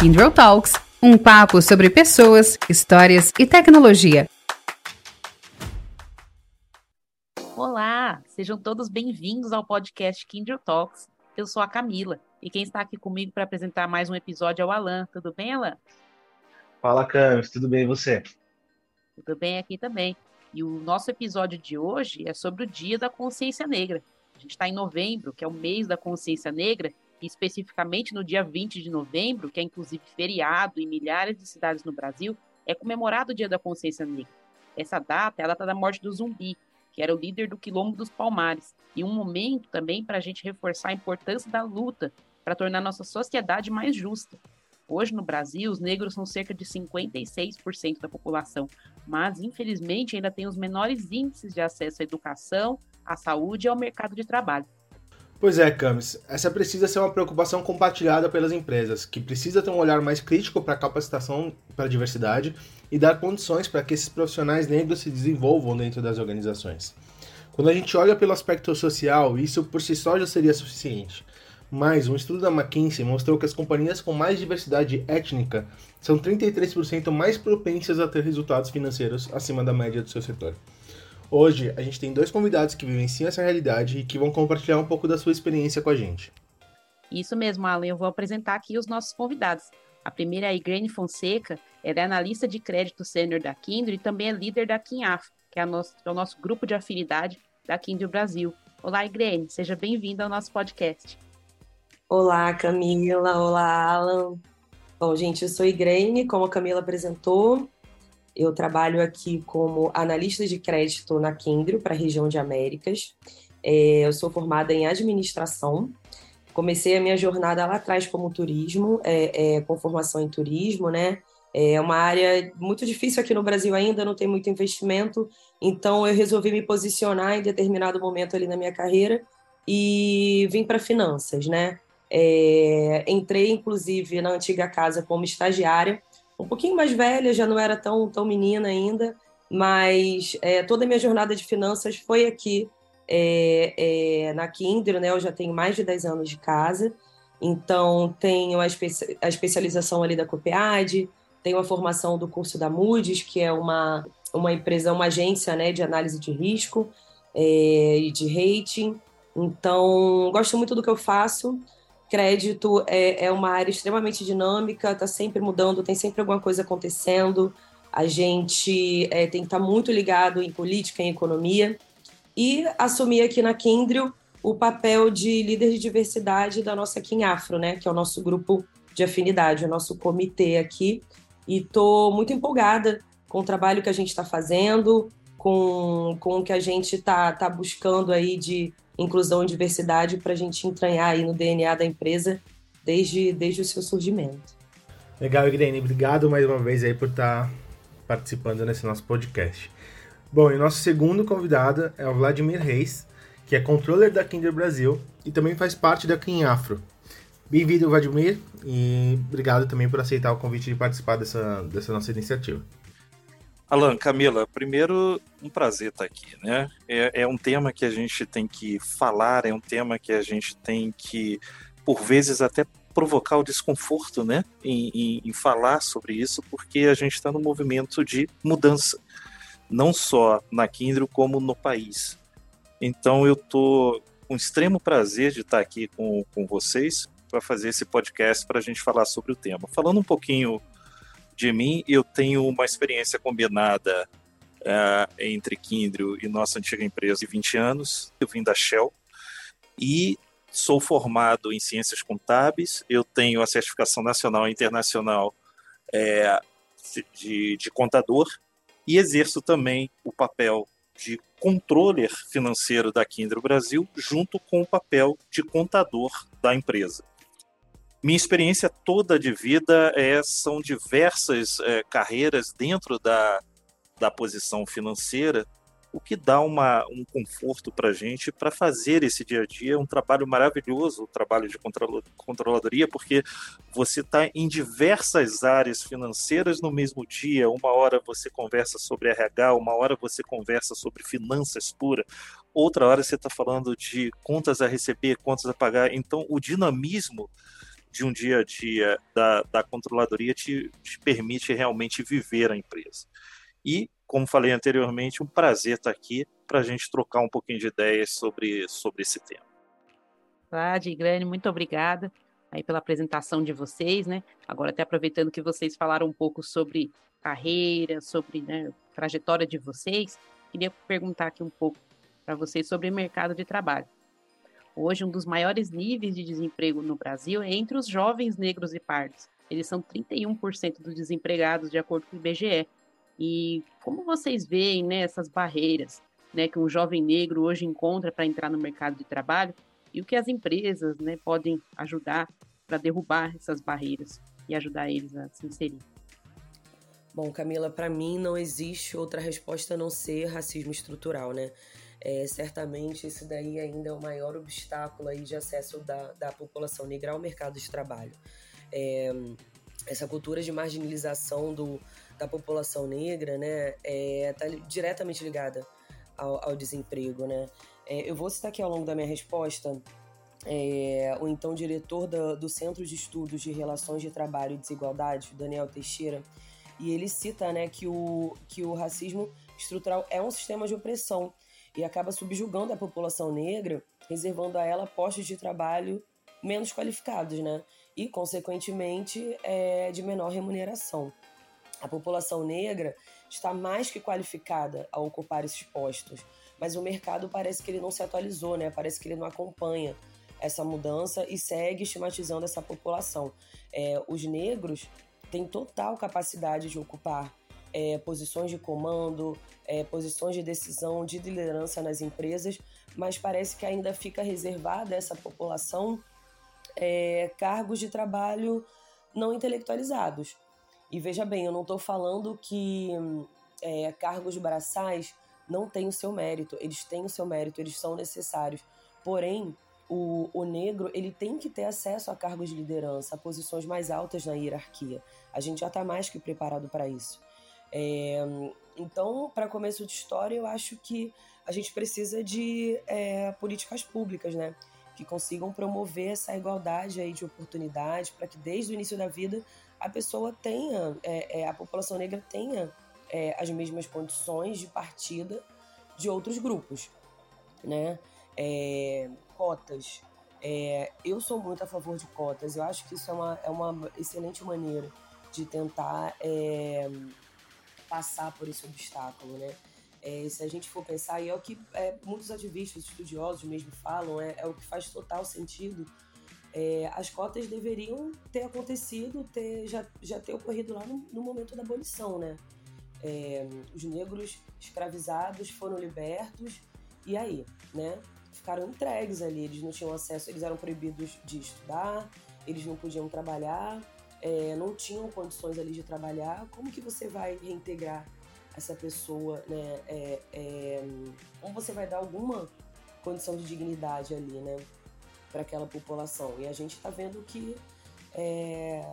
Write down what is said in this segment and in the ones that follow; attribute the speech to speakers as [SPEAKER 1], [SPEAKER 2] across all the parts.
[SPEAKER 1] Kindle Talks, um papo sobre pessoas, histórias e tecnologia.
[SPEAKER 2] Olá, sejam todos bem-vindos ao podcast Kindle Talks. Eu sou a Camila e quem está aqui comigo para apresentar mais um episódio é o Alan. Tudo bem, Alan?
[SPEAKER 3] Fala, Camis, tudo bem e você?
[SPEAKER 2] Tudo bem aqui também. E o nosso episódio de hoje é sobre o Dia da Consciência Negra. A gente está em novembro, que é o mês da consciência negra, especificamente no dia 20 de novembro, que é inclusive feriado em milhares de cidades no Brasil, é comemorado o Dia da Consciência Negra. Essa data é a data da morte do Zumbi, que era o líder do Quilombo dos Palmares, e um momento também para a gente reforçar a importância da luta para tornar nossa sociedade mais justa. Hoje no Brasil, os negros são cerca de 56% da população, mas infelizmente ainda tem os menores índices de acesso à educação, à saúde e ao mercado de trabalho.
[SPEAKER 4] Pois é, Camis, essa precisa ser uma preocupação compartilhada pelas empresas, que precisa ter um olhar mais crítico para a capacitação para a diversidade e dar condições para que esses profissionais negros se desenvolvam dentro das organizações. Quando a gente olha pelo aspecto social, isso por si só já seria suficiente. Mas um estudo da McKinsey mostrou que as companhias com mais diversidade étnica são 33% mais propensas a ter resultados financeiros acima da média do seu setor. Hoje, a gente tem dois convidados que vivenciam essa realidade e que vão compartilhar um pouco da sua experiência com a gente.
[SPEAKER 2] Isso mesmo, Alan. Eu vou apresentar aqui os nossos convidados. A primeira é a Igrene Fonseca, ela é analista de crédito sênior da Kindle e também é líder da KINAF, que é, nosso, é o nosso grupo de afinidade da Kindle Brasil. Olá, Igrene, seja bem-vinda ao nosso podcast.
[SPEAKER 5] Olá, Camila. Olá, Alan. Bom, gente, eu sou Igrene, como a Camila apresentou. Eu trabalho aqui como analista de crédito na Kindle para a região de Américas. É, eu sou formada em administração. Comecei a minha jornada lá atrás como turismo, é, é, com formação em turismo, né? É uma área muito difícil aqui no Brasil ainda, não tem muito investimento, então eu resolvi me posicionar em determinado momento ali na minha carreira e vim para finanças, né? É, entrei, inclusive, na antiga casa como estagiária, um pouquinho mais velha, já não era tão, tão menina ainda, mas é, toda a minha jornada de finanças foi aqui é, é, na Kindle, né? Eu já tenho mais de 10 anos de casa, então tenho a, espe a especialização ali da COPEAD, tenho a formação do curso da Moody's, que é uma, uma empresa, uma agência né, de análise de risco é, e de rating. Então, gosto muito do que eu faço. Crédito é, é uma área extremamente dinâmica, está sempre mudando, tem sempre alguma coisa acontecendo. A gente é, tem que estar tá muito ligado em política, em economia. E assumir aqui na Kindle o papel de líder de diversidade da nossa Kim Afro, né? Que é o nosso grupo de afinidade, o nosso comitê aqui. E estou muito empolgada com o trabalho que a gente está fazendo, com, com o que a gente está tá buscando aí de inclusão e diversidade para a gente entranhar aí no DNA da empresa desde, desde o seu surgimento.
[SPEAKER 4] Legal, Irene. Obrigado mais uma vez aí por estar tá participando nesse nosso podcast. Bom, e nosso segundo convidado é o Vladimir Reis, que é controller da Kinder Brasil e também faz parte da Clean Afro. Bem-vindo, Vladimir, e obrigado também por aceitar o convite de participar dessa, dessa nossa iniciativa.
[SPEAKER 6] Alan, Camila, primeiro, um prazer estar aqui, né? É, é, um tema que a gente tem que falar, é um tema que a gente tem que, por vezes, até provocar o desconforto, né? Em, em, em falar sobre isso, porque a gente está no movimento de mudança, não só na Kindle, como no país. Então, eu estou com extremo prazer de estar aqui com, com vocês para fazer esse podcast para a gente falar sobre o tema. Falando um pouquinho de mim, eu tenho uma experiência combinada uh, entre Kindle e nossa antiga empresa de 20 anos. Eu vim da Shell e sou formado em ciências contábeis. Eu tenho a certificação nacional e internacional é, de, de contador e exerço também o papel de controller financeiro da Kindle Brasil, junto com o papel de contador da empresa. Minha experiência toda de vida é, são diversas é, carreiras dentro da, da posição financeira, o que dá uma, um conforto para a gente para fazer esse dia a dia um trabalho maravilhoso, o trabalho de controladoria, porque você está em diversas áreas financeiras no mesmo dia. Uma hora você conversa sobre RH, uma hora você conversa sobre finanças pura, outra hora você está falando de contas a receber, contas a pagar. Então, o dinamismo de um dia a dia da, da controladoria te, te permite realmente viver a empresa. E, como falei anteriormente, um prazer estar aqui para a gente trocar um pouquinho de ideias sobre, sobre esse tema.
[SPEAKER 2] Vlad, Grande, muito obrigada aí pela apresentação de vocês, né? Agora até aproveitando que vocês falaram um pouco sobre carreira, sobre né, trajetória de vocês, queria perguntar aqui um pouco para vocês sobre mercado de trabalho. Hoje, um dos maiores níveis de desemprego no Brasil é entre os jovens negros e pardos. Eles são 31% dos desempregados, de acordo com o IBGE. E como vocês veem né, essas barreiras né, que um jovem negro hoje encontra para entrar no mercado de trabalho e o que as empresas né, podem ajudar para derrubar essas barreiras e ajudar eles a se inserir?
[SPEAKER 5] Bom, Camila, para mim não existe outra resposta a não ser racismo estrutural, né? É, certamente esse daí ainda é o maior obstáculo aí de acesso da, da população negra ao mercado de trabalho. É, essa cultura de marginalização do, da população negra, né, está é, diretamente ligada ao, ao desemprego, né? É, eu vou citar aqui ao longo da minha resposta é, o então diretor do, do Centro de Estudos de Relações de Trabalho e Desigualdade, Daniel Teixeira, e ele cita né, que, o, que o racismo estrutural é um sistema de opressão e acaba subjugando a população negra, reservando a ela postos de trabalho menos qualificados, né? E, consequentemente, é, de menor remuneração. A população negra está mais que qualificada a ocupar esses postos, mas o mercado parece que ele não se atualizou, né? Parece que ele não acompanha essa mudança e segue estigmatizando essa população. É, os negros têm total capacidade de ocupar é, posições de comando, é, posições de decisão, de liderança nas empresas, mas parece que ainda fica reservada essa população é, cargos de trabalho não intelectualizados. E veja bem, eu não estou falando que é, cargos braçais não têm o seu mérito, eles têm o seu mérito, eles são necessários. Porém, o, o negro ele tem que ter acesso a cargos de liderança, a posições mais altas na hierarquia. A gente já está mais que preparado para isso. É, então, para começo de história, eu acho que a gente precisa de é, políticas públicas, né? Que consigam promover essa igualdade aí de oportunidade para que desde o início da vida a pessoa tenha, é, é a população negra tenha é, as mesmas condições de partida de outros grupos, né? É, cotas. Eu sou muito a favor de cotas. Eu acho que isso é uma, é uma excelente maneira de tentar passar por esse obstáculo, né? É, se a gente for pensar, e é o que é, muitos ativistas, estudiosos mesmo falam, é, é o que faz total sentido. É, as cotas deveriam ter acontecido, ter, já, já ter ocorrido lá no, no momento da abolição, né? É, os negros escravizados foram libertos, e aí, né? ficaram entregues ali, eles não tinham acesso, eles eram proibidos de estudar, eles não podiam trabalhar, é, não tinham condições ali de trabalhar. Como que você vai reintegrar essa pessoa, né? É, é, como você vai dar alguma condição de dignidade ali, né? Para aquela população. E a gente está vendo que é,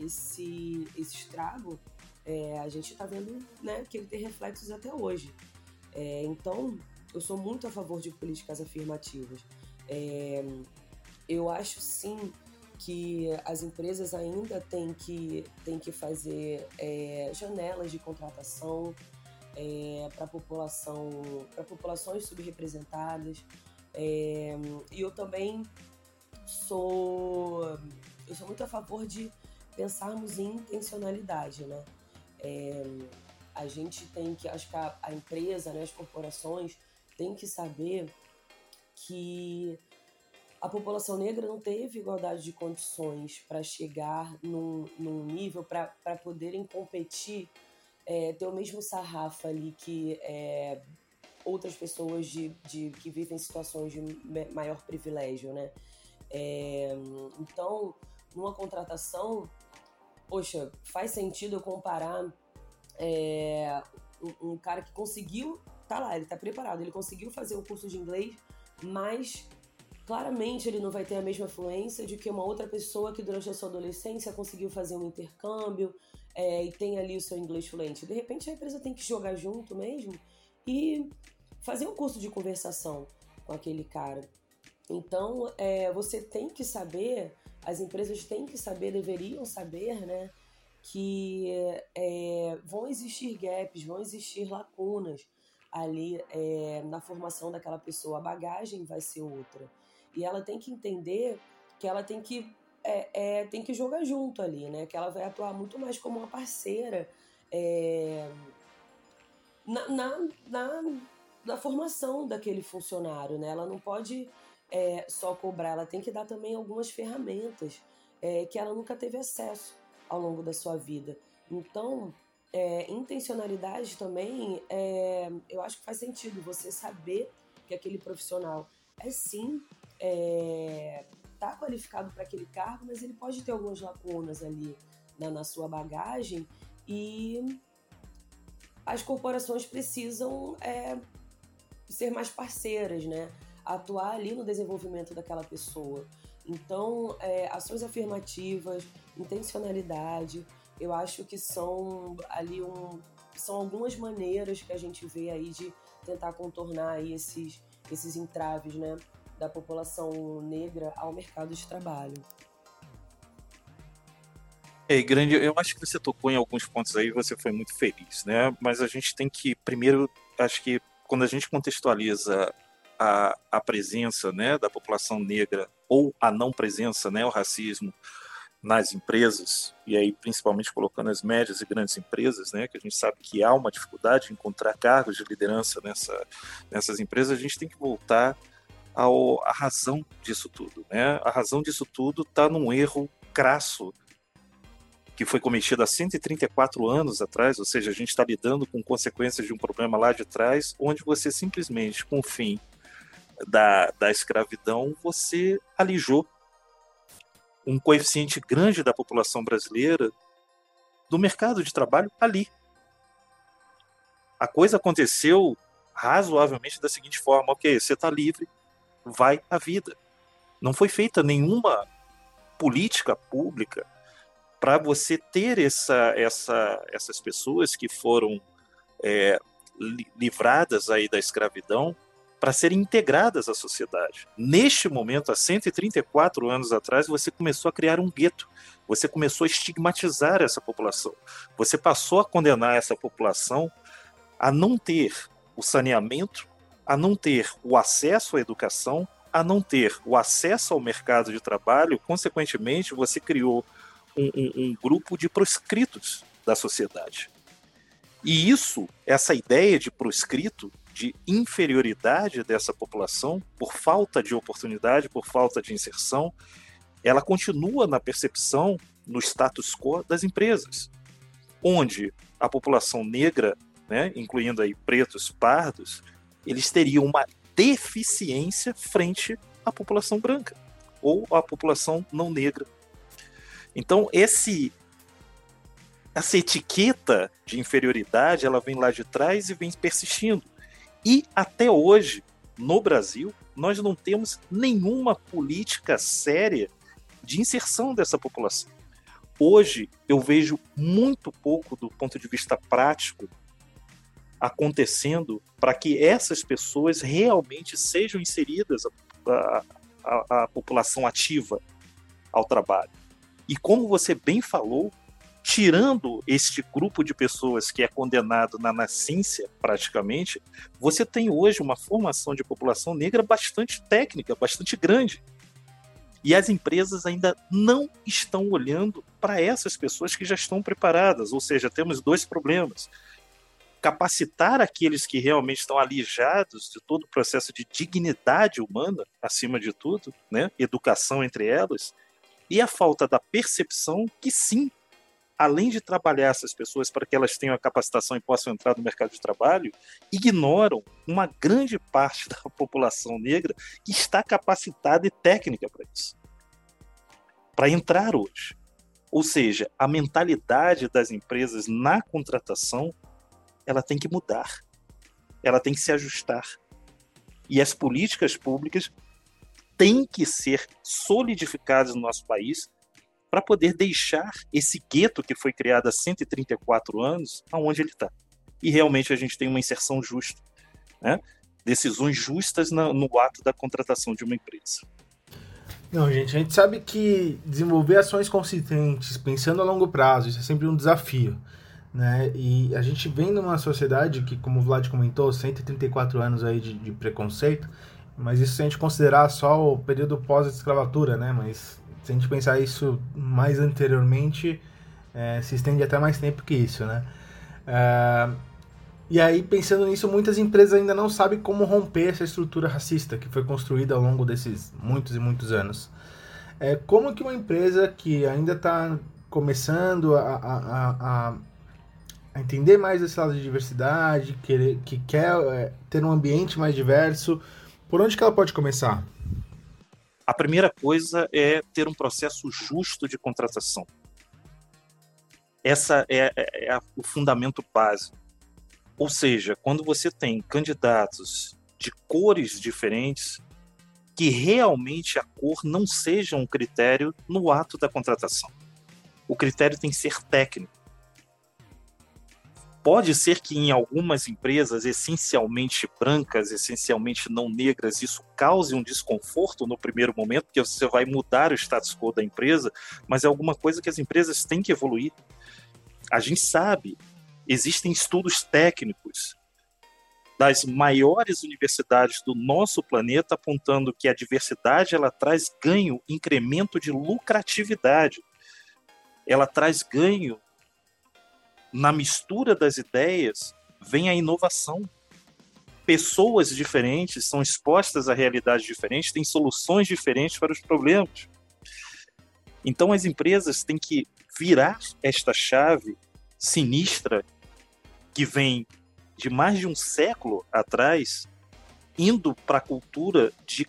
[SPEAKER 5] esse, esse estrago, é, a gente está vendo né, que ele tem reflexos até hoje. É, então, eu sou muito a favor de políticas afirmativas. Eu acho sim que as empresas ainda têm que, têm que fazer é, janelas de contratação é, para população, para populações subrepresentadas. É, e eu também sou, eu sou muito a favor de pensarmos em intencionalidade, né? É, a gente tem que, acho que a, a empresa, né, as corporações tem que saber que a população negra não teve igualdade de condições para chegar num, num nível para poderem competir, é, ter o mesmo sarrafo ali que é, outras pessoas de, de, que vivem situações de maior privilégio, né? É, então, numa contratação, poxa, faz sentido eu comparar é, um, um, cara que conseguiu tá lá, ele tá preparado, ele conseguiu fazer o curso de inglês, mas claramente ele não vai ter a mesma fluência de que uma outra pessoa que durante a sua adolescência conseguiu fazer um intercâmbio é, e tem ali o seu inglês fluente. De repente a empresa tem que jogar junto mesmo e fazer um curso de conversação com aquele cara. Então, é, você tem que saber, as empresas têm que saber, deveriam saber, né, que é, vão existir gaps, vão existir lacunas ali é, na formação daquela pessoa. A bagagem vai ser outra. E ela tem que entender que ela tem que, é, é tem que jogar junto ali, né? Que ela vai atuar muito mais como uma parceira é, na, na, na, na, formação daquele funcionário, né? Ela não pode é, só cobrar, ela tem que dar também algumas ferramentas é, que ela nunca teve acesso ao longo da sua vida. Então, é, intencionalidade também, é, eu acho que faz sentido você saber que aquele profissional é sim é, tá qualificado para aquele cargo, mas ele pode ter algumas lacunas ali na, na sua bagagem e as corporações precisam é, ser mais parceiras, né? Atuar ali no desenvolvimento daquela pessoa. Então, é, ações afirmativas, intencionalidade, eu acho que são ali um, são algumas maneiras que a gente vê aí de tentar contornar aí esses, esses entraves, né, da população negra ao mercado de trabalho.
[SPEAKER 6] É, grande, eu acho que você tocou em alguns pontos aí, você foi muito feliz, né? Mas a gente tem que, primeiro, acho que quando a gente contextualiza a, a presença né, da população negra ou a não presença, né, o racismo, nas empresas, e aí principalmente colocando as médias e grandes empresas, né, que a gente sabe que há uma dificuldade em encontrar cargos de liderança nessa, nessas empresas, a gente tem que voltar à razão disso tudo. Né? A razão disso tudo está num erro crasso que foi cometido há 134 anos atrás, ou seja, a gente está lidando com consequências de um problema lá de trás, onde você simplesmente, com o fim da, da escravidão, você alijou um coeficiente grande da população brasileira do mercado de trabalho ali. A coisa aconteceu razoavelmente da seguinte forma: ok, você está livre, vai a vida. Não foi feita nenhuma política pública para você ter essa, essa, essas pessoas que foram é, livradas aí da escravidão para serem integradas à sociedade. Neste momento, há 134 anos atrás, você começou a criar um gueto, você começou a estigmatizar essa população, você passou a condenar essa população a não ter o saneamento, a não ter o acesso à educação, a não ter o acesso ao mercado de trabalho, consequentemente, você criou um, um, um grupo de proscritos da sociedade. E isso, essa ideia de proscrito, de inferioridade dessa população por falta de oportunidade, por falta de inserção, ela continua na percepção, no status quo das empresas, onde a população negra, né, incluindo aí pretos, pardos, eles teriam uma deficiência frente à população branca ou à população não negra. Então esse essa etiqueta de inferioridade, ela vem lá de trás e vem persistindo. E até hoje, no Brasil, nós não temos nenhuma política séria de inserção dessa população. Hoje, eu vejo muito pouco do ponto de vista prático acontecendo para que essas pessoas realmente sejam inseridas a, a, população ativa ao trabalho. E como você bem falou, tirando este grupo de pessoas que é condenado na nascência, praticamente, você tem hoje uma formação de população negra bastante técnica, bastante grande. E as empresas ainda não estão olhando para essas pessoas que já estão preparadas, ou seja, temos dois problemas. Capacitar aqueles que realmente estão alijados de todo o processo de dignidade humana, acima de tudo, né? educação entre elas, e a falta da percepção que sim, além de trabalhar essas pessoas para que elas tenham a capacitação e possam entrar no mercado de trabalho, ignoram uma grande parte da população negra que está capacitada e técnica para isso. Para entrar hoje. Ou seja, a mentalidade das empresas na contratação, ela tem que mudar. Ela tem que se ajustar. E as políticas públicas têm que ser solidificadas no nosso país para poder deixar esse gueto que foi criado há 134 anos aonde ele está. E realmente a gente tem uma inserção justa. Né? decisões justas no, no ato da contratação de uma empresa.
[SPEAKER 4] Não, gente, a gente sabe que desenvolver ações consistentes, pensando a longo prazo, isso é sempre um desafio. Né? E a gente vem numa sociedade que, como o Vlad comentou, 134 anos aí de, de preconceito, mas isso se a gente considerar só o período pós-escravatura, né? Mas se a gente pensar isso mais anteriormente, é, se estende até mais tempo que isso, né? É, e aí, pensando nisso, muitas empresas ainda não sabem como romper essa estrutura racista que foi construída ao longo desses muitos e muitos anos. É, como que uma empresa que ainda está começando a, a, a, a, entender mais esse lado de diversidade, querer, que quer é, ter um ambiente mais diverso, por onde que ela pode começar?
[SPEAKER 6] A primeira coisa é ter um processo justo de contratação. Essa é, é, é o fundamento básico. Ou seja, quando você tem candidatos de cores diferentes, que realmente a cor não seja um critério no ato da contratação. O critério tem que ser técnico. Pode ser que em algumas empresas essencialmente brancas, essencialmente não negras, isso cause um desconforto no primeiro momento, porque você vai mudar o status quo da empresa, mas é alguma coisa que as empresas têm que evoluir. A gente sabe Existem estudos técnicos das maiores universidades do nosso planeta apontando que a diversidade ela traz ganho, incremento de lucratividade. Ela traz ganho na mistura das ideias, vem a inovação. Pessoas diferentes são expostas a realidades diferentes, têm soluções diferentes para os problemas. Então as empresas têm que virar esta chave sinistra que vem de mais de um século atrás, indo para a cultura de,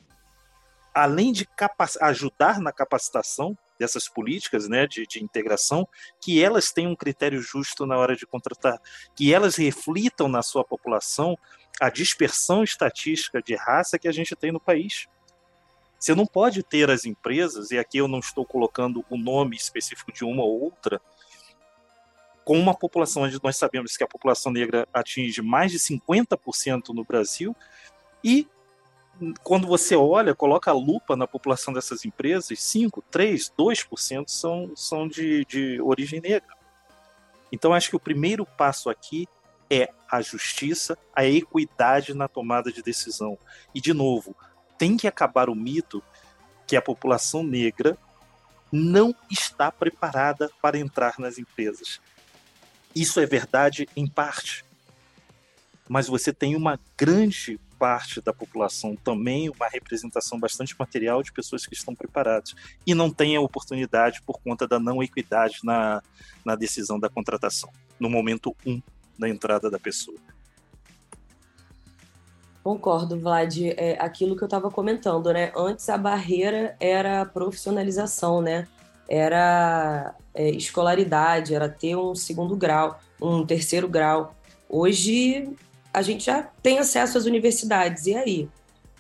[SPEAKER 6] além de ajudar na capacitação dessas políticas né, de, de, integração, que elas tenham um critério justo na hora de contratar, que elas reflitam na sua população a dispersão estatística de raça que a gente tem no país. Você não pode ter as empresas, e aqui eu não estou colocando o nome específico de uma ou outra, com uma população onde nós sabemos que a população negra atinge mais de 50% no Brasil, e quando você olha, coloca a lupa na população dessas empresas, 5, 3, 2% são, são de, de origem negra. Então, acho que o primeiro passo aqui é a justiça, a equidade na tomada de decisão. E, de novo, tem que acabar o mito que a população negra não está preparada para entrar nas empresas. Isso é verdade em parte, mas você tem uma grande parte da população também, uma representação bastante material de pessoas que estão preparadas e não têm a oportunidade por conta da não equidade na, na decisão da contratação, no momento um da entrada da pessoa.
[SPEAKER 5] Concordo, Vlad. É aquilo que eu estava comentando, né? Antes a barreira era a profissionalização, né? era é, escolaridade, era ter um segundo grau, um terceiro grau. Hoje a gente já tem acesso às universidades, e aí?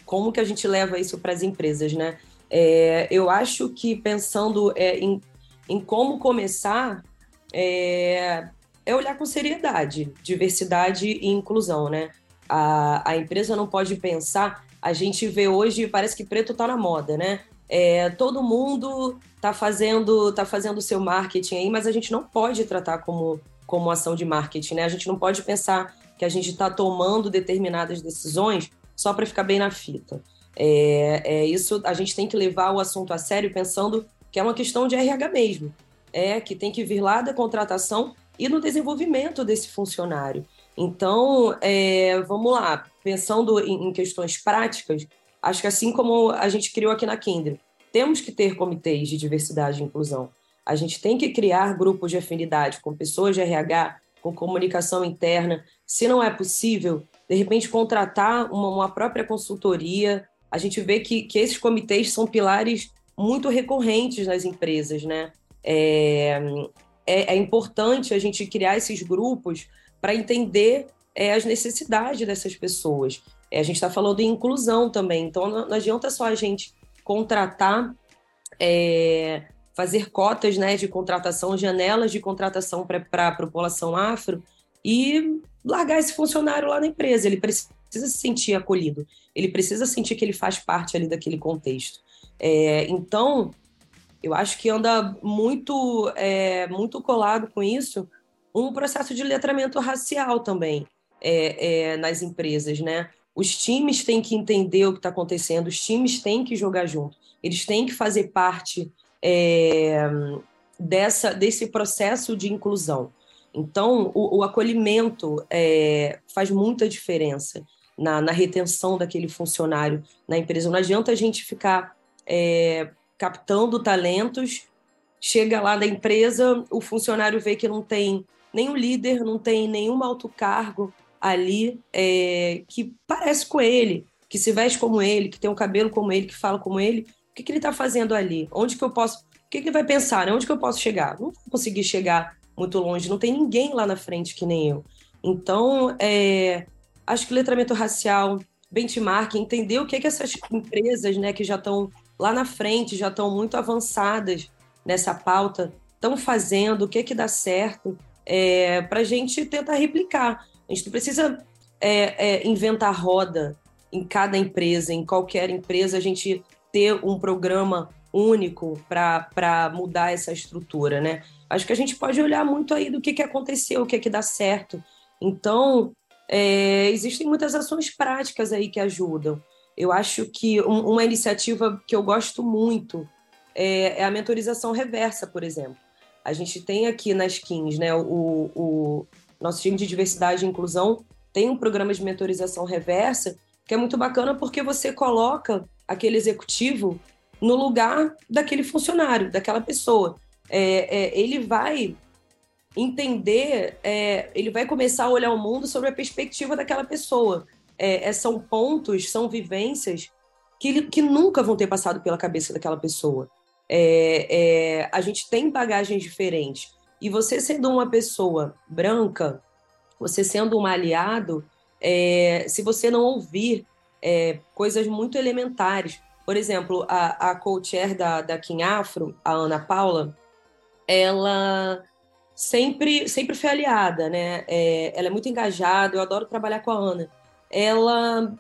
[SPEAKER 5] Como que a gente leva isso para as empresas, né? É, eu acho que pensando é, em, em como começar, é, é, olhar com seriedade, diversidade e inclusão, né? A, a empresa não pode pensar, a gente vê hoje, parece que preto está na moda, né? É, todo mundo está fazendo tá fazendo seu marketing aí, mas a gente não pode tratar como, como ação de marketing, né? A gente não pode pensar que a gente está tomando determinadas decisões só para ficar bem na fita. É, é, isso a gente tem que levar o assunto a sério pensando que é uma questão de RH mesmo. É que tem que vir lá da contratação e no desenvolvimento desse funcionário. Então, é, vamos lá, pensando em, em questões práticas, Acho que assim como a gente criou aqui na Kindle, temos que ter comitês de diversidade e inclusão. A gente tem que criar grupos de afinidade com pessoas de RH, com comunicação interna. Se não é possível, de repente contratar uma, uma própria consultoria. A gente vê que, que esses comitês são pilares muito recorrentes nas empresas, né? É, é, é importante a gente criar esses grupos para entender é, as necessidades dessas pessoas. É, a gente está falando em inclusão também, então não, não, adianta só a gente contratar, é, fazer cotas né, de contratação, janelas de contratação para a população afro e largar esse funcionário lá na empresa. Ele precisa se sentir acolhido, ele precisa sentir que ele faz parte ali daquele contexto. É, então, eu acho que anda muito, é, muito colado com isso um processo de letramento racial também é, é, nas empresas, né? Os times têm que entender o que está acontecendo, os times têm que jogar junto, eles têm que fazer parte é, dessa, desse processo de inclusão. Então, o, o acolhimento é, faz muita diferença na, na, retenção daquele funcionário na empresa. Não adianta a gente ficar é, captando talentos, chega lá da empresa, o funcionário vê que não tem nenhum líder, não tem nenhum alto cargo ali é, que parece com ele, que se veste como ele, que tem um cabelo como ele, que fala como ele. O que, que ele está fazendo ali? Onde que eu posso. O que, que ele vai pensar? Né? Onde que eu posso chegar? Não vou conseguir chegar muito longe, não tem ninguém lá na frente que nem eu. Então, é, acho que letramento racial, benchmark, entender o que, que essas empresas né, que já estão lá na frente, já estão muito avançadas nessa pauta, estão fazendo, o que, que dá certo, é, para a gente tentar replicar. A gente não precisa é, é, inventar roda em cada empresa, em qualquer empresa, a gente ter um programa único para mudar essa estrutura, né? Acho que a gente pode olhar muito aí do que, que aconteceu, o que, que dá certo. Então, é, existem muitas ações práticas aí que ajudam. Eu acho que um, uma iniciativa que eu gosto muito é, é, a mentorização reversa, por exemplo. A gente tem aqui nas skins, né, o, o nosso time de diversidade e inclusão tem um programa de mentorização reversa que é muito bacana porque você coloca aquele executivo no lugar daquele funcionário, daquela pessoa. É, é, ele vai entender, é, ele vai começar a olhar o mundo sobre a perspectiva daquela pessoa. É, é, são pontos, são vivências que, que nunca vão ter passado pela cabeça daquela pessoa. É, a gente tem bagagens diferentes. E você sendo uma pessoa branca, você sendo um aliado, se você não ouvir coisas muito elementares, por exemplo, a, a co-chair da, da Afro, a Ana Paula, ela sempre, sempre foi aliada, né? É, ela é muito engajada, eu adoro trabalhar com a Ana. Ela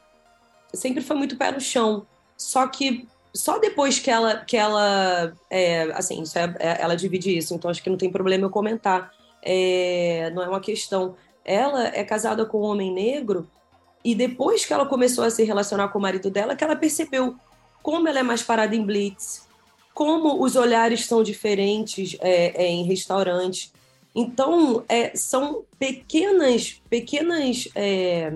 [SPEAKER 5] sempre foi muito pé no chão, só que só depois que ela, que ela é, assim, é, é, ela divide isso, então acho que não tem problema eu comentar. É, não é uma questão. Ela é casada com um homem negro e depois que ela começou a se relacionar com o marido dela, que ela percebeu como ela é mais parada em blitz, como os olhares são diferentes é, é, em restaurantes. Então, é, são pequenas, pequenas, é,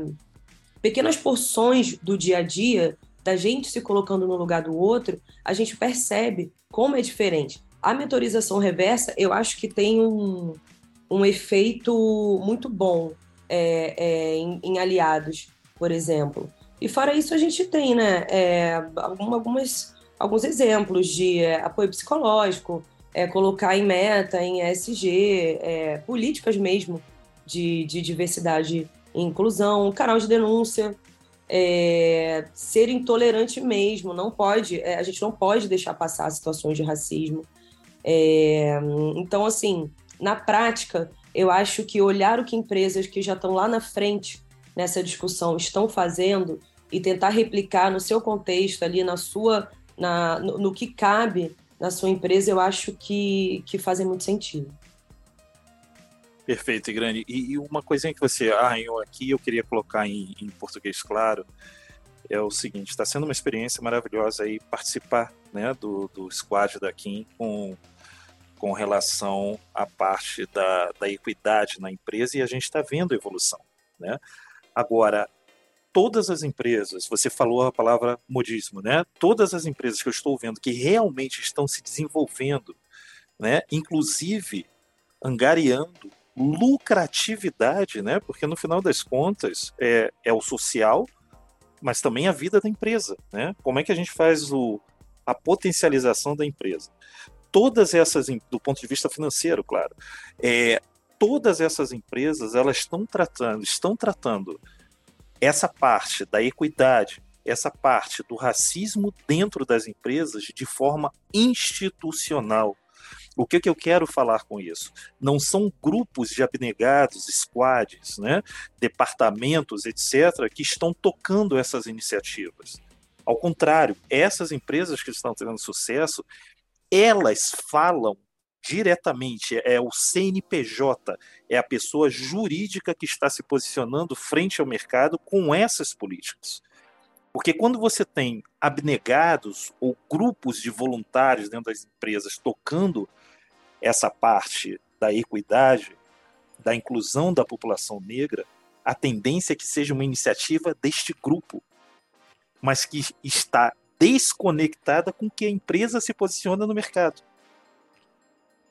[SPEAKER 5] pequenas porções do dia a dia da gente se colocando no lugar do outro, a gente percebe como é diferente. A mentorização reversa, eu acho que tem um, um efeito muito bom é, é, em, em, aliados, por exemplo. E fora isso, a gente tem né, é, algumas, alguns exemplos de é, apoio psicológico, é, colocar em meta, em ESG, é, políticas mesmo de, de diversidade e inclusão, canal de denúncia, é, ser intolerante mesmo, não pode, é, a gente não pode deixar passar situações de racismo. É, então, assim, na prática, eu acho que olhar o que empresas que já estão lá na frente nessa discussão estão fazendo e tentar replicar no seu contexto ali, na sua, na, no, no que cabe na sua empresa, eu acho que, que fazem muito sentido.
[SPEAKER 6] Perfeito, Grande. E, e, uma coisinha que você arranhou aqui, eu queria colocar em, em português claro, é o seguinte, está sendo uma experiência maravilhosa aí participar né, do, do squad da Kim com, com relação à parte da, da equidade na empresa e a gente está vendo evolução. Né? Agora, todas as empresas, você falou a palavra modismo, né? Todas as empresas que eu estou vendo que realmente estão se desenvolvendo, né? Inclusive angariando lucratividade, né? Porque no final das contas é, é o social, mas também a vida da empresa, né? Como é que a gente faz o, a potencialização da empresa? Todas essas, do ponto de vista financeiro, claro, é, todas essas empresas elas estão tratando, estão tratando essa parte da equidade, essa parte do racismo dentro das empresas de forma institucional. O que, que eu quero falar com isso? Não são grupos de abnegados, squads, né, departamentos, etc., que estão tocando essas iniciativas. Ao contrário, essas empresas que estão tendo sucesso, elas falam diretamente, é o CNPJ, é a pessoa jurídica que está se posicionando frente ao mercado com essas políticas. Porque quando você tem abnegados ou grupos de voluntários dentro das empresas tocando essa parte da equidade, da inclusão da população negra, a tendência é que seja uma iniciativa deste grupo, mas que está desconectada com que a empresa se posiciona no mercado.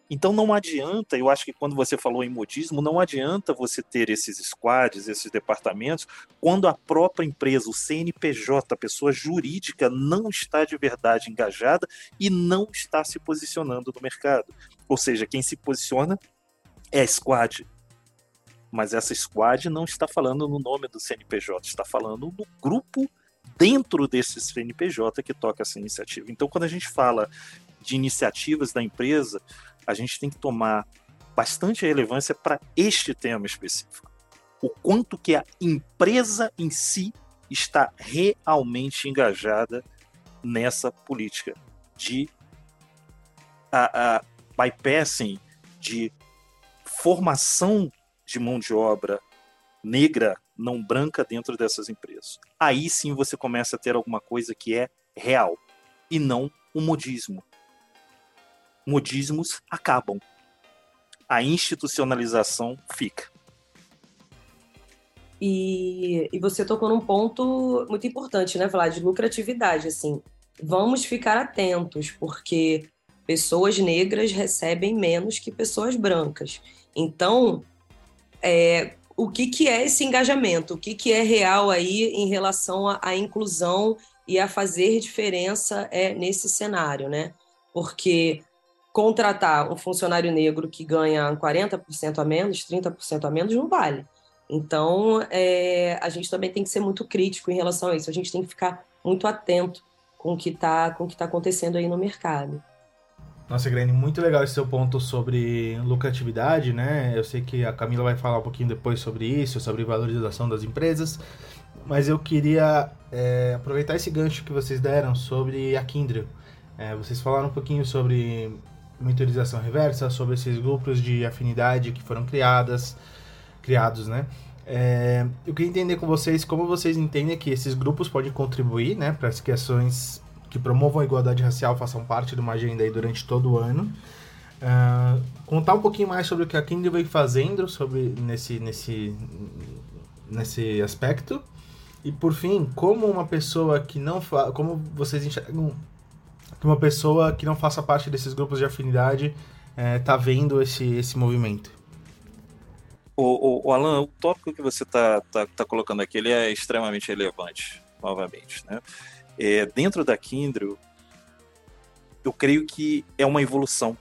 [SPEAKER 6] Então não adianta, eu acho que quando você falou em modismo, não adianta você ter esses squads, esses departamentos, quando a própria empresa, o CNPJ, a pessoa jurídica, não está de verdade engajada e não está se posicionando no mercado. Ou seja, quem se posiciona é a squad. Mas essa squad não está falando no nome do CNPJ, está falando no grupo dentro desse CNPJ que toca essa iniciativa. Então, quando a gente fala de iniciativas da empresa, a gente tem que tomar bastante relevância para este tema específico. O quanto que a empresa em si está realmente engajada nessa política de a, a bypassing, de formação de mão de obra negra, não branca dentro dessas empresas. Aí sim você começa a ter alguma coisa que é real e não um modismo, modismos acabam. A institucionalização fica.
[SPEAKER 5] E, e você tocou num ponto muito importante, né, de lucratividade, assim. Vamos ficar atentos, porque pessoas negras recebem menos que pessoas brancas. Então, é, o que, que é esse engajamento? O que, que é real aí em relação à inclusão e a fazer diferença é nesse cenário, né? Porque contratar um funcionário negro que ganha 40% a menos, 30% a menos, não vale. Então, é, a gente também tem que ser muito crítico em relação a isso. A gente tem que ficar muito atento com o que está tá acontecendo aí no mercado.
[SPEAKER 4] Nossa, Grene, muito legal esse seu ponto sobre lucratividade, né? Eu sei que a Camila vai falar um pouquinho depois sobre isso, sobre valorização das empresas, mas eu queria é, aproveitar esse gancho que vocês deram sobre a Kindle. É, vocês falaram um pouquinho sobre monitorização reversa, sobre esses grupos de afinidade que foram criadas, criados, né? É, eu queria entender com vocês como vocês entendem que esses grupos podem contribuir, né, para as questões que promovam a igualdade racial façam parte de uma agenda aí durante todo o ano. Uh, contar um pouquinho mais sobre o que a Kindle vem fazendo sobre nesse, nesse, nesse aspecto. E por fim, como uma pessoa que não como vocês enxergam que uma pessoa que não faça parte desses grupos de afinidade está é, vendo esse, esse movimento?
[SPEAKER 6] O, o, o Alan, o tópico que você está tá, tá colocando aqui ele é extremamente relevante, novamente. Né? É, dentro da Kindle, eu creio que é uma evolução.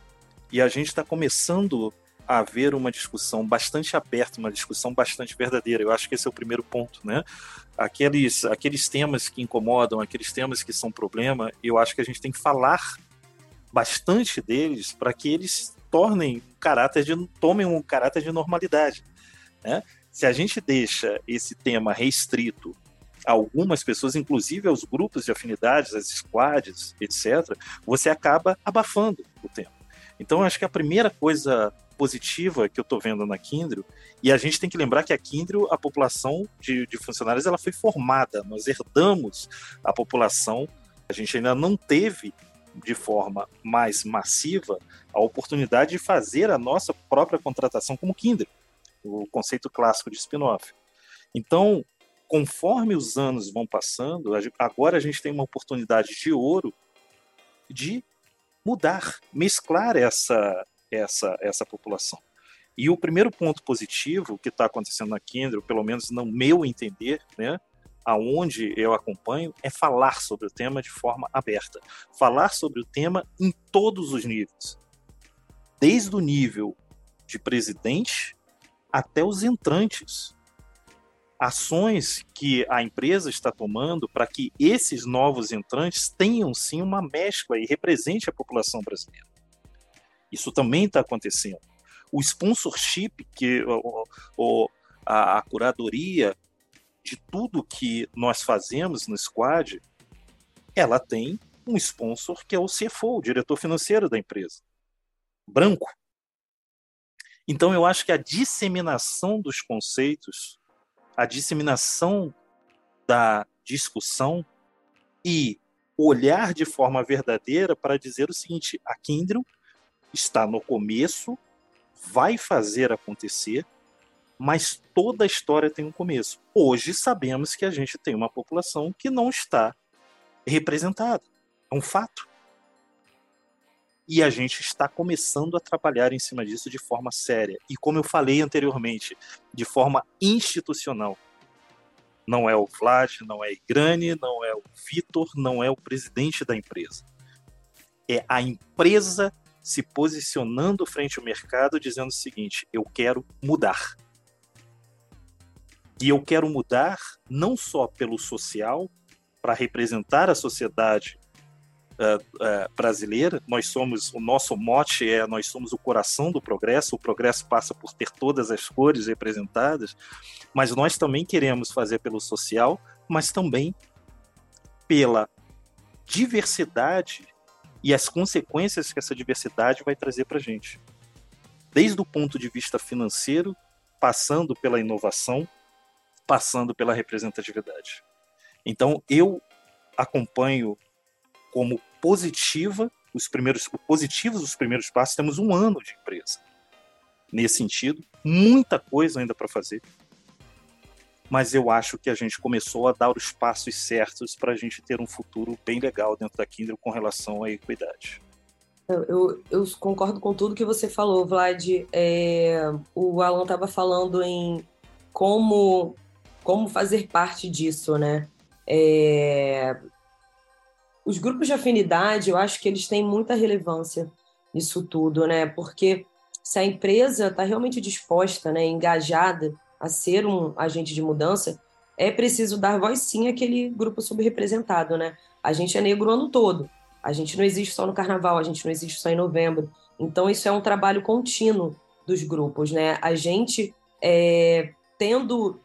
[SPEAKER 6] E a gente está começando haver uma discussão bastante aberta, uma discussão bastante verdadeira. Eu acho que esse é o primeiro ponto, né? Aqueles, aqueles temas que incomodam, aqueles temas que são problema, eu acho que a gente tem que falar bastante deles para que eles tornem caráter de tomem um caráter de normalidade, né? Se a gente deixa esse tema restrito a algumas pessoas, inclusive aos grupos de afinidades, as squads, etc., você acaba abafando o tema. Então, acho que a primeira coisa positiva que eu estou vendo na Kindle, e a gente tem que lembrar que a Kindle, a população de, de funcionários, ela foi formada, nós herdamos a população, a gente ainda não teve de forma mais massiva a oportunidade de fazer a nossa própria contratação como Kindle, o conceito clássico de spin-off. Então, conforme os anos vão passando, agora a gente tem uma oportunidade de ouro de mudar, mesclar essa essa, essa população. E o primeiro ponto positivo que está acontecendo na Kendra, pelo menos no meu entender, né, aonde eu acompanho, é falar sobre o tema de forma aberta. Falar sobre o tema em todos os níveis. Desde o nível de presidente até os entrantes. Ações que a empresa está tomando para que esses novos entrantes tenham sim uma mescla e represente a população brasileira. Isso também está acontecendo. O sponsorship, que o, o, a, a curadoria de tudo que nós fazemos no Squad, ela tem um sponsor que é o CFO, o diretor financeiro da empresa, branco. Então eu acho que a disseminação dos conceitos, a disseminação da discussão e olhar de forma verdadeira para dizer o seguinte: a Kindle está no começo, vai fazer acontecer, mas toda a história tem um começo. Hoje sabemos que a gente tem uma população que não está representada. É um fato. E a gente está começando a trabalhar em cima disso de forma séria. E como eu falei anteriormente, de forma institucional. Não é o Vlad, não é a Igrane, não é o Vitor, não é o presidente da empresa. É a empresa se posicionando frente ao mercado dizendo o seguinte: eu quero mudar. E eu quero mudar não só pelo social, para representar a sociedade uh, uh, brasileira. Nós somos, o nosso mote é nós somos o coração do progresso. O progresso passa por ter todas as cores representadas, mas nós também queremos fazer pelo social, mas também pela diversidade e as consequências que essa diversidade vai trazer para a gente. Desde o ponto de vista financeiro, passando pela inovação, passando pela representatividade. Então, eu acompanho como positiva os primeiros positivos os primeiros passos. Temos um ano de empresa nesse sentido, muita coisa ainda para fazer. Mas eu acho que a gente começou a dar os passos certos para a gente ter um futuro bem legal dentro da Kindle com relação à equidade.
[SPEAKER 5] Eu, eu, concordo com tudo que você falou, Vlad. É, o Alan estava falando em como, como fazer parte disso, né? É, os grupos de afinidade, eu acho que eles têm muita relevância nisso tudo, né? Porque se a empresa está realmente disposta, né, engajada a ser um agente de mudança, é preciso dar voz sim àquele grupo subrepresentado, né? A gente é negro o ano todo. A gente não existe só no carnaval, a gente não existe só em novembro. Então, isso é um trabalho contínuo dos grupos, né? A gente é, tendo,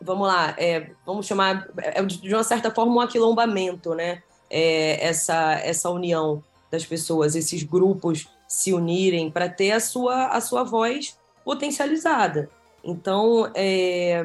[SPEAKER 5] vamos lá, é, vamos chamar, é, de uma certa forma, um aquilombamento, né? é, essa, essa união das pessoas, esses grupos se unirem para ter a sua, a sua voz potencializada. Então, é,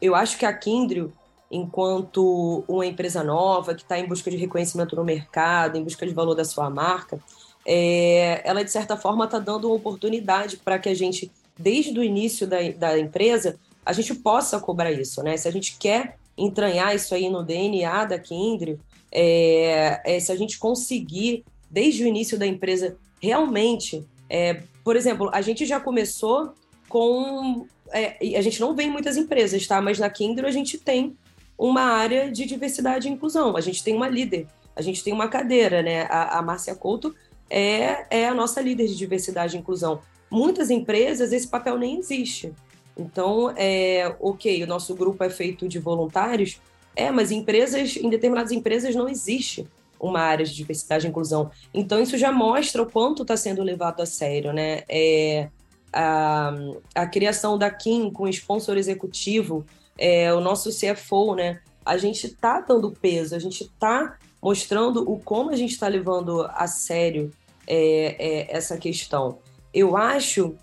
[SPEAKER 5] eu acho que a Kindrio, enquanto uma empresa nova que está em busca de reconhecimento no mercado, em busca de valor da sua marca, é, ela de certa forma está dando uma oportunidade para que a gente, desde o início da, da empresa, a gente possa cobrar isso, né? Se a gente quer entranhar isso aí no DNA da Kindrio, é, é, se a gente conseguir, desde o início da empresa, realmente. É, por exemplo, a gente já começou com. É, a gente não vê em muitas empresas, tá? Mas na Kindle a gente tem uma área de diversidade e inclusão. A gente tem uma líder, a gente tem uma cadeira, né? A, a Márcia Couto é, é a nossa líder de diversidade e inclusão. Muitas empresas esse papel nem existe. Então, é, ok, o nosso grupo é feito de voluntários, é, mas empresas, em determinadas empresas não existe uma área de diversidade e inclusão. Então isso já mostra o quanto está sendo levado a sério, né? É, a, a criação da Kim com sponsor executivo, é, o nosso CFO, né? A gente está dando peso, a gente está mostrando o como a gente está levando a sério é, é, essa questão. Eu acho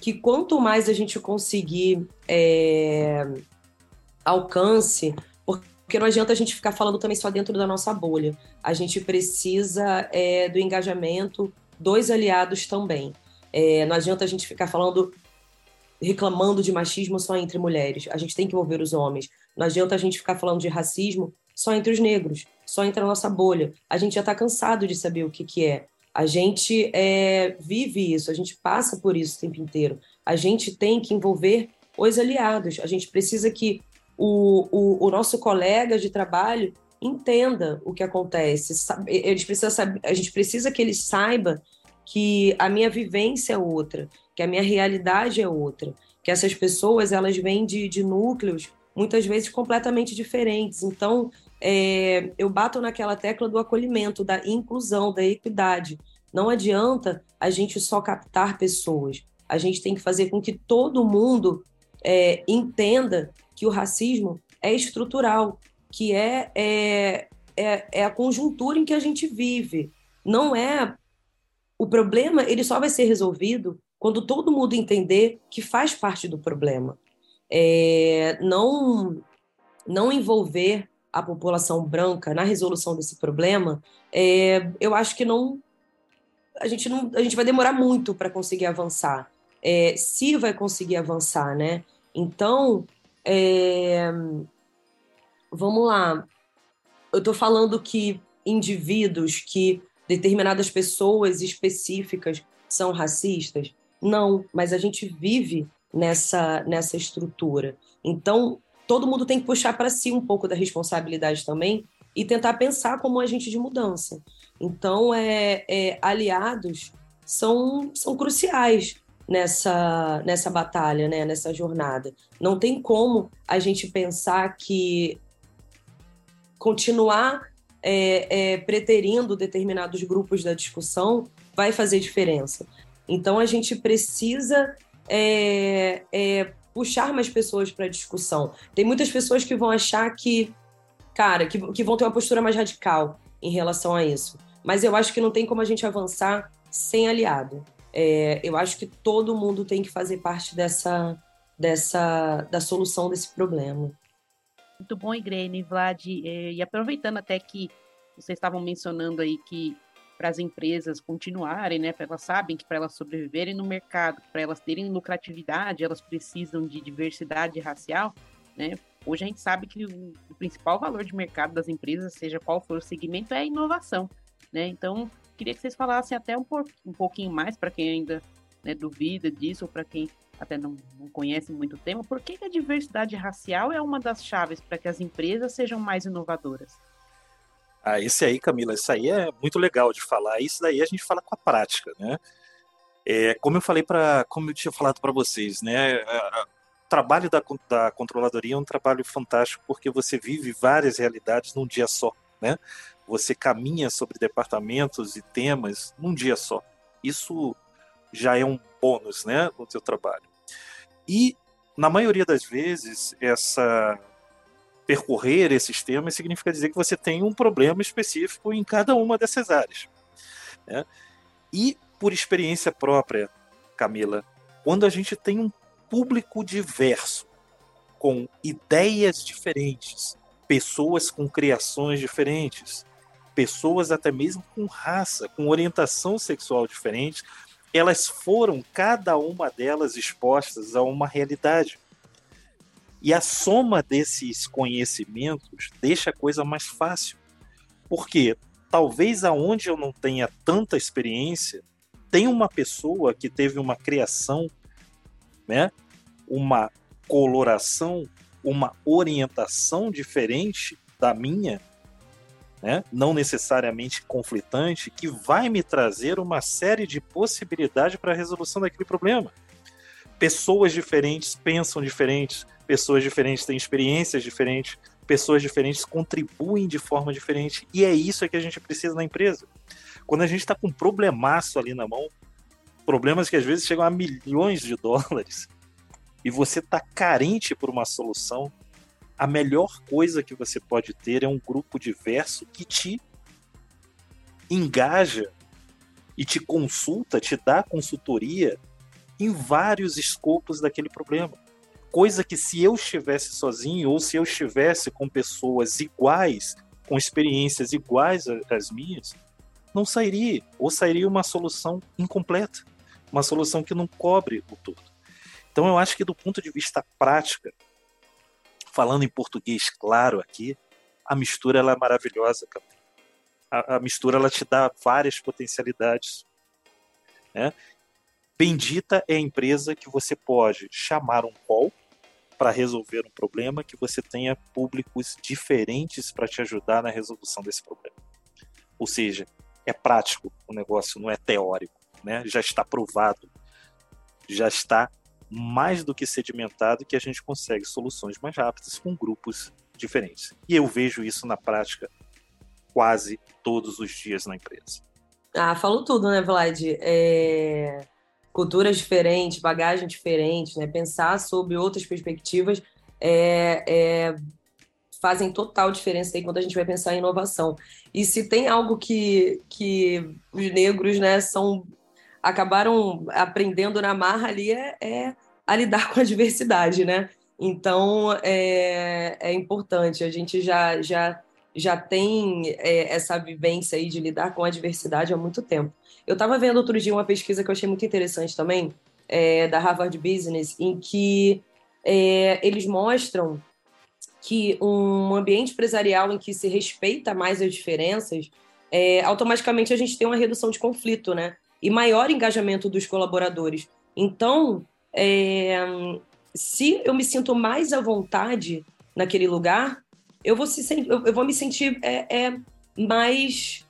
[SPEAKER 5] que quanto mais a gente conseguir é, alcance porque não adianta a gente ficar falando também só dentro da nossa bolha. A gente precisa é, do engajamento dos aliados também. É, não adianta a gente ficar falando, reclamando de machismo só entre mulheres. A gente tem que envolver os homens. Não adianta a gente ficar falando de racismo só entre os negros, só entre a nossa bolha. A gente já está cansado de saber o que, que é. A gente é, vive isso, a gente passa por isso o tempo inteiro. A gente tem que envolver os aliados. A gente precisa que o, o, o nosso colega de trabalho entenda o que acontece. Eles precisam saber, a gente precisa que ele saiba que a minha vivência é outra, que a minha realidade é outra, que essas pessoas elas vêm de, de núcleos muitas vezes completamente diferentes. Então, é, eu bato naquela tecla do acolhimento, da inclusão, da equidade. Não adianta a gente só captar pessoas. A gente tem que fazer com que todo mundo é, entenda que o racismo é estrutural, que é, é, é, é a conjuntura em que a gente vive. Não é. O problema, ele só vai ser resolvido quando todo mundo entender que faz parte do problema. É, não, não envolver a população branca na resolução desse problema, é, eu acho que não a gente não a gente vai demorar muito para conseguir avançar. É, se vai conseguir avançar, né? Então, é, vamos lá. Eu estou falando que indivíduos, que determinadas pessoas específicas são racistas? Não, mas a gente vive nessa, nessa estrutura. Então, todo mundo tem que puxar para si um pouco da responsabilidade também e tentar pensar como agente de mudança. Então, é, é, aliados são, são cruciais nessa, nessa batalha, né, nessa jornada. Não tem como a gente pensar que continuar é, é, preterindo determinados grupos da discussão vai fazer diferença. Então, a gente precisa é, é puxar mais pessoas para a discussão. Tem muitas pessoas que vão achar que, cara, que, que vão ter uma postura mais radical em relação a isso. Mas eu acho que não tem como a gente avançar sem aliado. É, eu acho que todo mundo tem que fazer parte dessa, dessa da solução desse problema.
[SPEAKER 2] Muito bom, Irene, Vlad. É, e aproveitando até que vocês estavam mencionando aí que para as empresas continuarem, né, para elas sabem que para elas sobreviverem no mercado, para elas terem lucratividade, elas precisam de diversidade racial, né? Hoje a gente sabe que o, o principal valor de mercado das empresas, seja qual for o segmento, é a inovação. Né? Então, queria que vocês falassem até um, por, um pouquinho mais para quem ainda né, duvida disso, ou para quem até não, não, conhece muito o tema, por que, que a diversidade racial é uma das chaves para que as empresas sejam mais inovadoras?
[SPEAKER 6] Ah, esse aí, Camila, isso aí é muito legal de falar. Isso daí a gente fala com a prática, né? É, como eu falei para, como eu tinha falado para vocês, né? o trabalho da, da controladoria é um trabalho fantástico porque você vive várias realidades num dia só, né? você caminha sobre departamentos e temas num dia só. Isso já é um bônus, né, no seu trabalho. E na maioria das vezes essa percorrer esses temas significa dizer que você tem um problema específico em cada uma dessas áreas. Né? E por experiência própria, Camila, quando a gente tem um público diverso, com ideias diferentes, pessoas com criações diferentes, pessoas até mesmo com raça, com orientação sexual diferente, elas foram, cada uma delas, expostas a uma realidade. E a soma desses conhecimentos deixa a coisa mais fácil. Porque talvez aonde eu não tenha tanta experiência, tem uma pessoa que teve uma criação, né, uma coloração, uma orientação diferente da minha, né, não necessariamente conflitante, que vai me trazer uma série de possibilidades para a resolução daquele problema. Pessoas diferentes pensam diferentes, pessoas diferentes têm experiências diferentes, pessoas diferentes contribuem de forma diferente, e é isso que a gente precisa na empresa. Quando a gente está com um problemaço ali na mão, problemas que às vezes chegam a milhões de dólares, e você está carente por uma solução, a melhor coisa que você pode ter é um grupo diverso que te engaja e te consulta, te dá consultoria em vários escopos daquele problema. Coisa que se eu estivesse sozinho ou se eu estivesse com pessoas iguais, com experiências iguais às minhas, não sairia, ou sairia uma solução incompleta, uma solução que não cobre o todo. Então eu acho que do ponto de vista prática, falando em português claro aqui, a mistura ela é maravilhosa, A, a mistura ela te dá várias potencialidades. Né? Bendita é a empresa que você pode chamar um call para resolver um problema, que você tenha públicos diferentes para te ajudar na resolução desse problema. Ou seja, é prático o negócio, não é teórico, né? Já está provado, já está mais do que sedimentado que a gente consegue soluções mais rápidas com grupos diferentes. E eu vejo isso na prática quase todos os dias na empresa.
[SPEAKER 5] Ah, falou tudo, né, Vlad? É... Culturas diferentes, bagagem diferente, né? Pensar sobre outras perspectivas é, é... fazem total diferença aí quando a gente vai pensar em inovação. E se tem algo que, que os negros, né, são acabaram aprendendo na marra ali é, é a lidar com a diversidade, né? Então é, é importante. A gente já já já tem é, essa vivência aí de lidar com a diversidade há muito tempo. Eu estava vendo outro dia uma pesquisa que eu achei muito interessante também, é, da Harvard Business, em que é, eles mostram que um ambiente empresarial em que se respeita mais as diferenças, é, automaticamente a gente tem uma redução de conflito, né? E maior engajamento dos colaboradores. Então, é, se eu me sinto mais à vontade naquele lugar, eu vou, se, eu vou me sentir é, é mais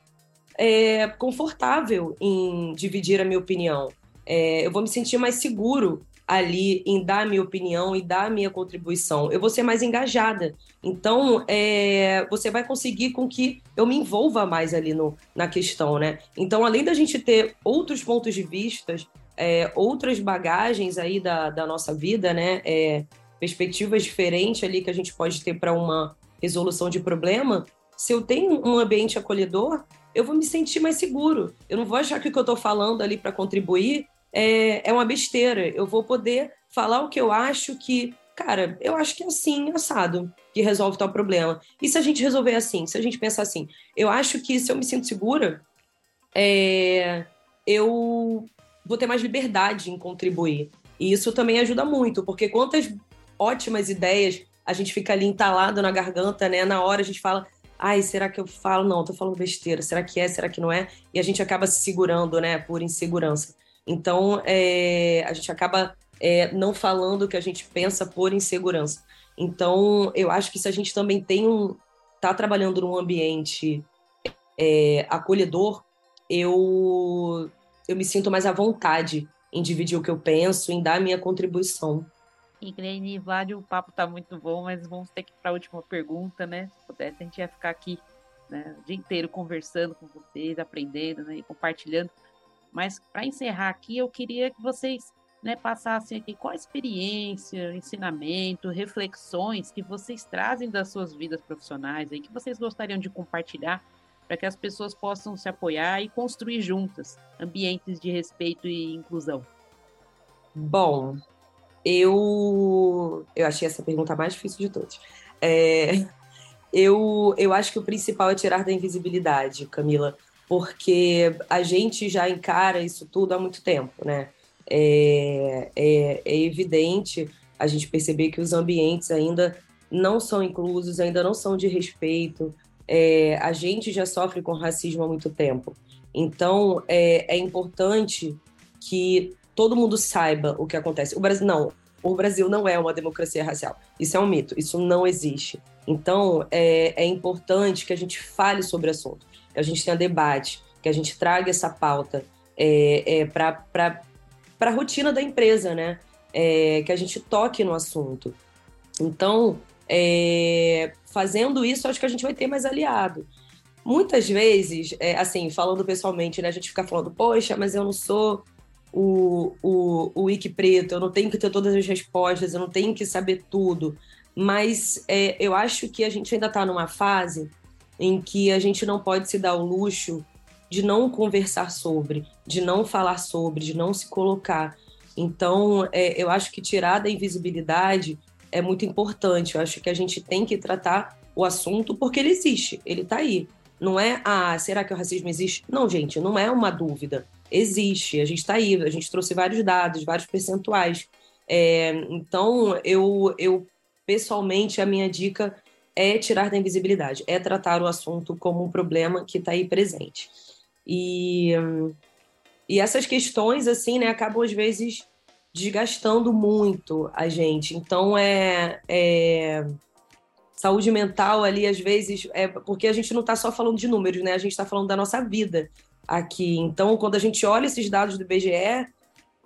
[SPEAKER 5] é, confortável em dividir a minha opinião. É, eu vou me sentir mais seguro ali em dar a minha opinião e dar a minha contribuição. Eu vou ser mais engajada. Então, é, você vai conseguir com que eu me envolva mais ali no, na questão, né? Então, além da gente ter outros pontos de vista, é, outras bagagens aí da, da nossa vida, né? É, perspectivas diferentes ali que a gente pode ter para uma resolução de problema, se eu tenho um ambiente acolhedor, eu vou me sentir mais seguro. Eu não vou achar que o que eu estou falando ali para contribuir é, é uma besteira. Eu vou poder falar o que eu acho que, cara, eu acho que é assim, assado, que resolve tal problema. E se a gente resolver assim, se a gente pensar assim, eu acho que se eu me sinto segura, é, eu vou ter mais liberdade em contribuir. E isso também ajuda muito, porque quantas ótimas ideias a gente fica ali entalado na garganta, né? Na hora a gente fala, ai, será que eu falo? Não, tô falando besteira. Será que é? Será que não é? E a gente acaba se segurando, né? Por insegurança. Então, é, a gente acaba é, não falando o que a gente pensa por insegurança. Então, eu acho que se a gente também tem um. tá trabalhando num ambiente é, acolhedor, eu, eu me sinto mais à vontade em dividir o que eu penso, em dar a minha contribuição.
[SPEAKER 2] Irene e Vlad, o papo tá muito bom, mas vamos ter que ir para a última pergunta, né? Se pudesse, a gente ia ficar aqui né, o dia inteiro conversando com vocês, aprendendo né, e compartilhando. Mas para encerrar aqui, eu queria que vocês né, passassem aqui qual a experiência, ensinamento, reflexões que vocês trazem das suas vidas profissionais aí, que vocês gostariam de compartilhar para que as pessoas possam se apoiar e construir juntas ambientes de respeito e inclusão.
[SPEAKER 5] Bom, eu, eu achei essa pergunta mais difícil de todas. É, eu, eu acho que o principal é tirar da invisibilidade, Camila, porque a gente já encara isso tudo há muito tempo, né? É, é, é evidente a gente perceber que os ambientes ainda não são inclusos, ainda não são de respeito. É, a gente já sofre com racismo há muito tempo. Então, é, é importante que todo mundo saiba o que acontece. O Brasil não, o Brasil não é uma democracia racial. Isso é um mito, isso não existe. Então, é, é importante que a gente fale sobre o assunto, que a gente tenha debate, que a gente traga essa pauta é, é, para a rotina da empresa, né? É, que a gente toque no assunto. Então, é, fazendo isso, acho que a gente vai ter mais aliado. Muitas vezes, é, assim, falando pessoalmente, né, a gente fica falando, poxa, mas eu não sou o, o, o Wiki preto, eu não tenho que ter todas as respostas, eu não tenho que saber tudo. Mas é, eu acho que a gente ainda está numa fase em que a gente não pode se dar o luxo de não conversar sobre, de não falar sobre, de não se colocar. Então, é, eu acho que tirar da invisibilidade é muito importante. Eu acho que a gente tem que tratar o assunto porque ele existe, ele está aí. Não é, ah, será que o racismo existe? Não, gente, não é uma dúvida existe, a gente está aí, a gente trouxe vários dados, vários percentuais. É, então, eu, eu, pessoalmente, a minha dica é tirar da invisibilidade, é tratar o assunto como um problema que está aí presente. E, e essas questões, assim, né, acabam às vezes desgastando muito a gente. Então, é, é saúde mental ali, às vezes, é porque a gente não está só falando de números, né? A gente está falando da nossa vida aqui. Então, quando a gente olha esses dados do IBGE,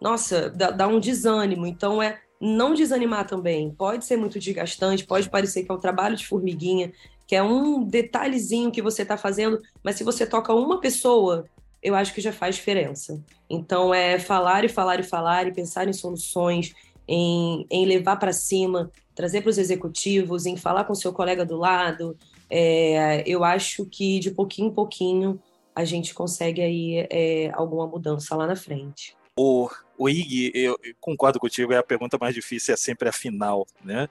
[SPEAKER 5] nossa, dá, dá um desânimo. Então, é, não desanimar também. Pode ser muito desgastante, pode parecer que é um trabalho de formiguinha, que é um detalhezinho que você está fazendo, mas se você toca uma pessoa, eu acho que já faz diferença. Então é falar e falar e falar e pensar em soluções, em, em levar para cima, trazer para os executivos, em falar com seu colega do lado. É, eu acho que de pouquinho em pouquinho a gente consegue aí é, alguma mudança lá na frente.
[SPEAKER 6] O, o Ig, eu, concordo contigo, é a pergunta mais difícil, é sempre a final, né?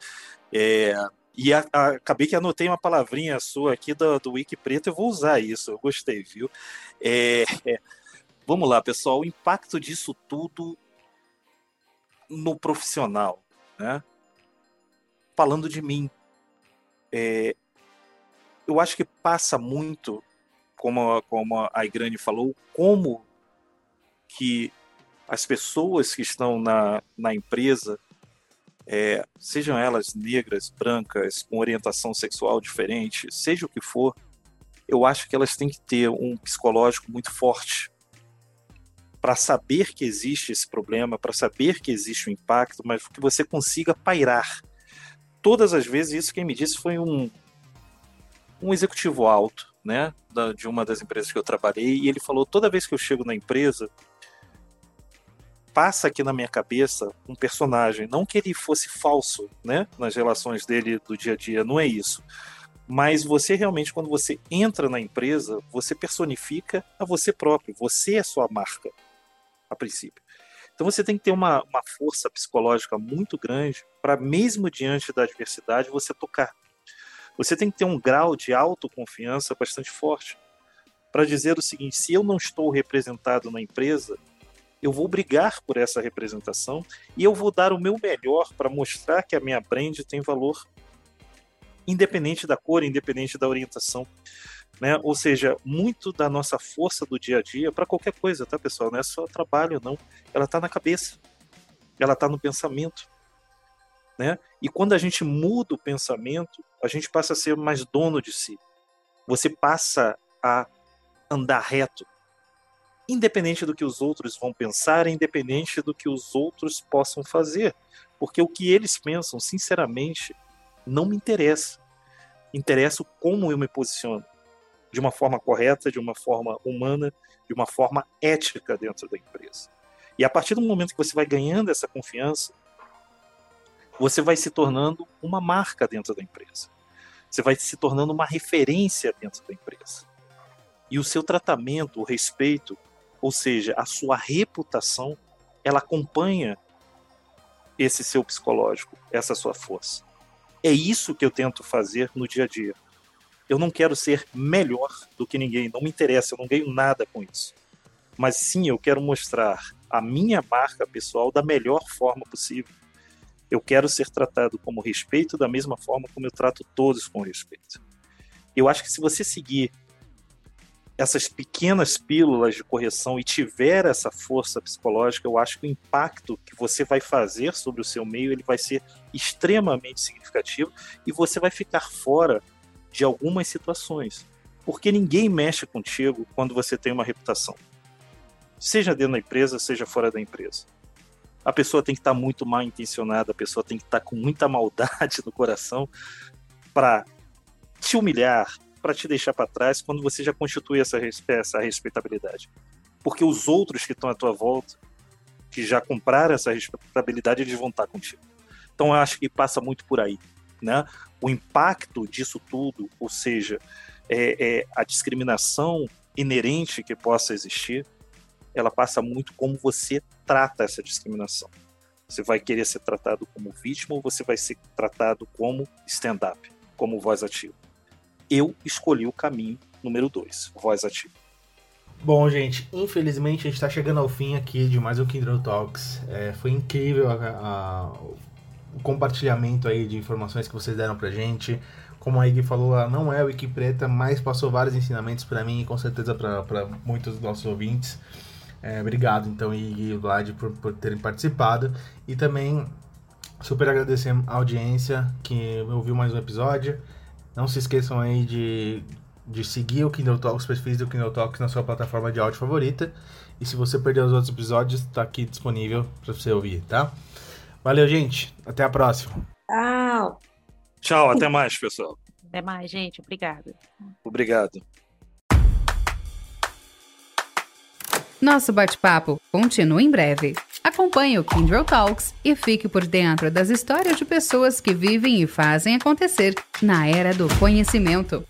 [SPEAKER 6] É, e a, a, acabei que anotei uma palavrinha sua aqui do, do Wiki Preto, eu vou usar isso, eu gostei, viu? É, é, vamos lá, pessoal, o impacto disso tudo no profissional, né? Falando de mim, é, eu acho que passa muito, como, como a Igrane falou, como que as pessoas que estão na, na empresa, é, sejam elas negras, brancas, com orientação sexual diferente, seja o que for, eu acho que elas têm que ter um psicológico muito forte para saber que existe esse problema, para saber que existe o um impacto, mas que você consiga pairar. Todas as vezes, isso quem me disse foi um, um executivo alto, né, da, de uma das empresas que eu trabalhei, e ele falou: toda vez que eu chego na empresa, passa aqui na minha cabeça um personagem, não que ele fosse falso, né, nas relações dele do dia a dia, não é isso. Mas você realmente, quando você entra na empresa, você personifica a você próprio, você é sua marca, a princípio. Então você tem que ter uma, uma força psicológica muito grande para, mesmo diante da adversidade, você tocar. Você tem que ter um grau de autoconfiança bastante forte para dizer o seguinte: se eu não estou representado na empresa, eu vou brigar por essa representação e eu vou dar o meu melhor para mostrar que a minha brand tem valor, independente da cor, independente da orientação. Né? Ou seja, muito da nossa força do dia a dia, para qualquer coisa, tá, pessoal? Não é só trabalho, não. Ela está na cabeça, ela está no pensamento. Né? E quando a gente muda o pensamento, a gente passa a ser mais dono de si. Você passa a andar reto, independente do que os outros vão pensar, independente do que os outros possam fazer. Porque o que eles pensam, sinceramente, não me interessa. Interessa como eu me posiciono. De uma forma correta, de uma forma humana, de uma forma ética dentro da empresa. E a partir do momento que você vai ganhando essa confiança, você vai se tornando uma marca dentro da empresa. Você vai se tornando uma referência dentro da empresa. E o seu tratamento, o respeito, ou seja, a sua reputação, ela acompanha esse seu psicológico, essa sua força. É isso que eu tento fazer no dia a dia. Eu não quero ser melhor do que ninguém, não me interessa, eu não ganho nada com isso. Mas sim, eu quero mostrar a minha marca pessoal da melhor forma possível. Eu quero ser tratado como respeito da mesma forma como eu trato todos com respeito. Eu acho que se você seguir essas pequenas pílulas de correção e tiver essa força psicológica, eu acho que o impacto que você vai fazer sobre o seu meio ele vai ser extremamente significativo e você vai ficar fora de algumas situações, porque ninguém mexe contigo quando você tem uma reputação, seja dentro da empresa, seja fora da empresa. A pessoa tem que estar muito mal intencionada, a pessoa tem que estar com muita maldade no coração para te humilhar, para te deixar para trás quando você já constitui essa, essa respeitabilidade. Porque os outros que estão à tua volta, que já compraram essa respeitabilidade, eles vão estar contigo. Então eu acho que passa muito por aí. Né? O impacto disso tudo, ou seja, é, é, a discriminação inerente que possa existir, ela passa muito como você trata essa discriminação. Você vai querer ser tratado como vítima ou você vai ser tratado como stand-up, como voz ativa eu escolhi o caminho número 2, voz ativa.
[SPEAKER 4] Bom, gente, infelizmente a gente está chegando ao fim aqui de mais um Kindle Talks. É, foi incrível a, a, o compartilhamento aí de informações que vocês deram pra gente. Como a Ig falou, ela não é Wiki Preta, mas passou vários ensinamentos para mim e com certeza para muitos dos nossos ouvintes. É, obrigado, então, Ig e Vlad, por, por terem participado. E também super agradecer a audiência que ouviu mais um episódio. Não se esqueçam aí de, de seguir o Kindle Talks, os perfis do Kindle Talks na sua plataforma de áudio favorita. E se você perdeu os outros episódios, está aqui disponível para você ouvir, tá? Valeu, gente. Até a próxima.
[SPEAKER 5] Tchau.
[SPEAKER 6] Tchau, até mais, pessoal.
[SPEAKER 2] Até mais, gente. Obrigada.
[SPEAKER 6] Obrigado.
[SPEAKER 1] Nosso bate-papo continua em breve. Acompanhe o Kindle Talks e fique por dentro das histórias de pessoas que vivem e fazem acontecer na era do conhecimento.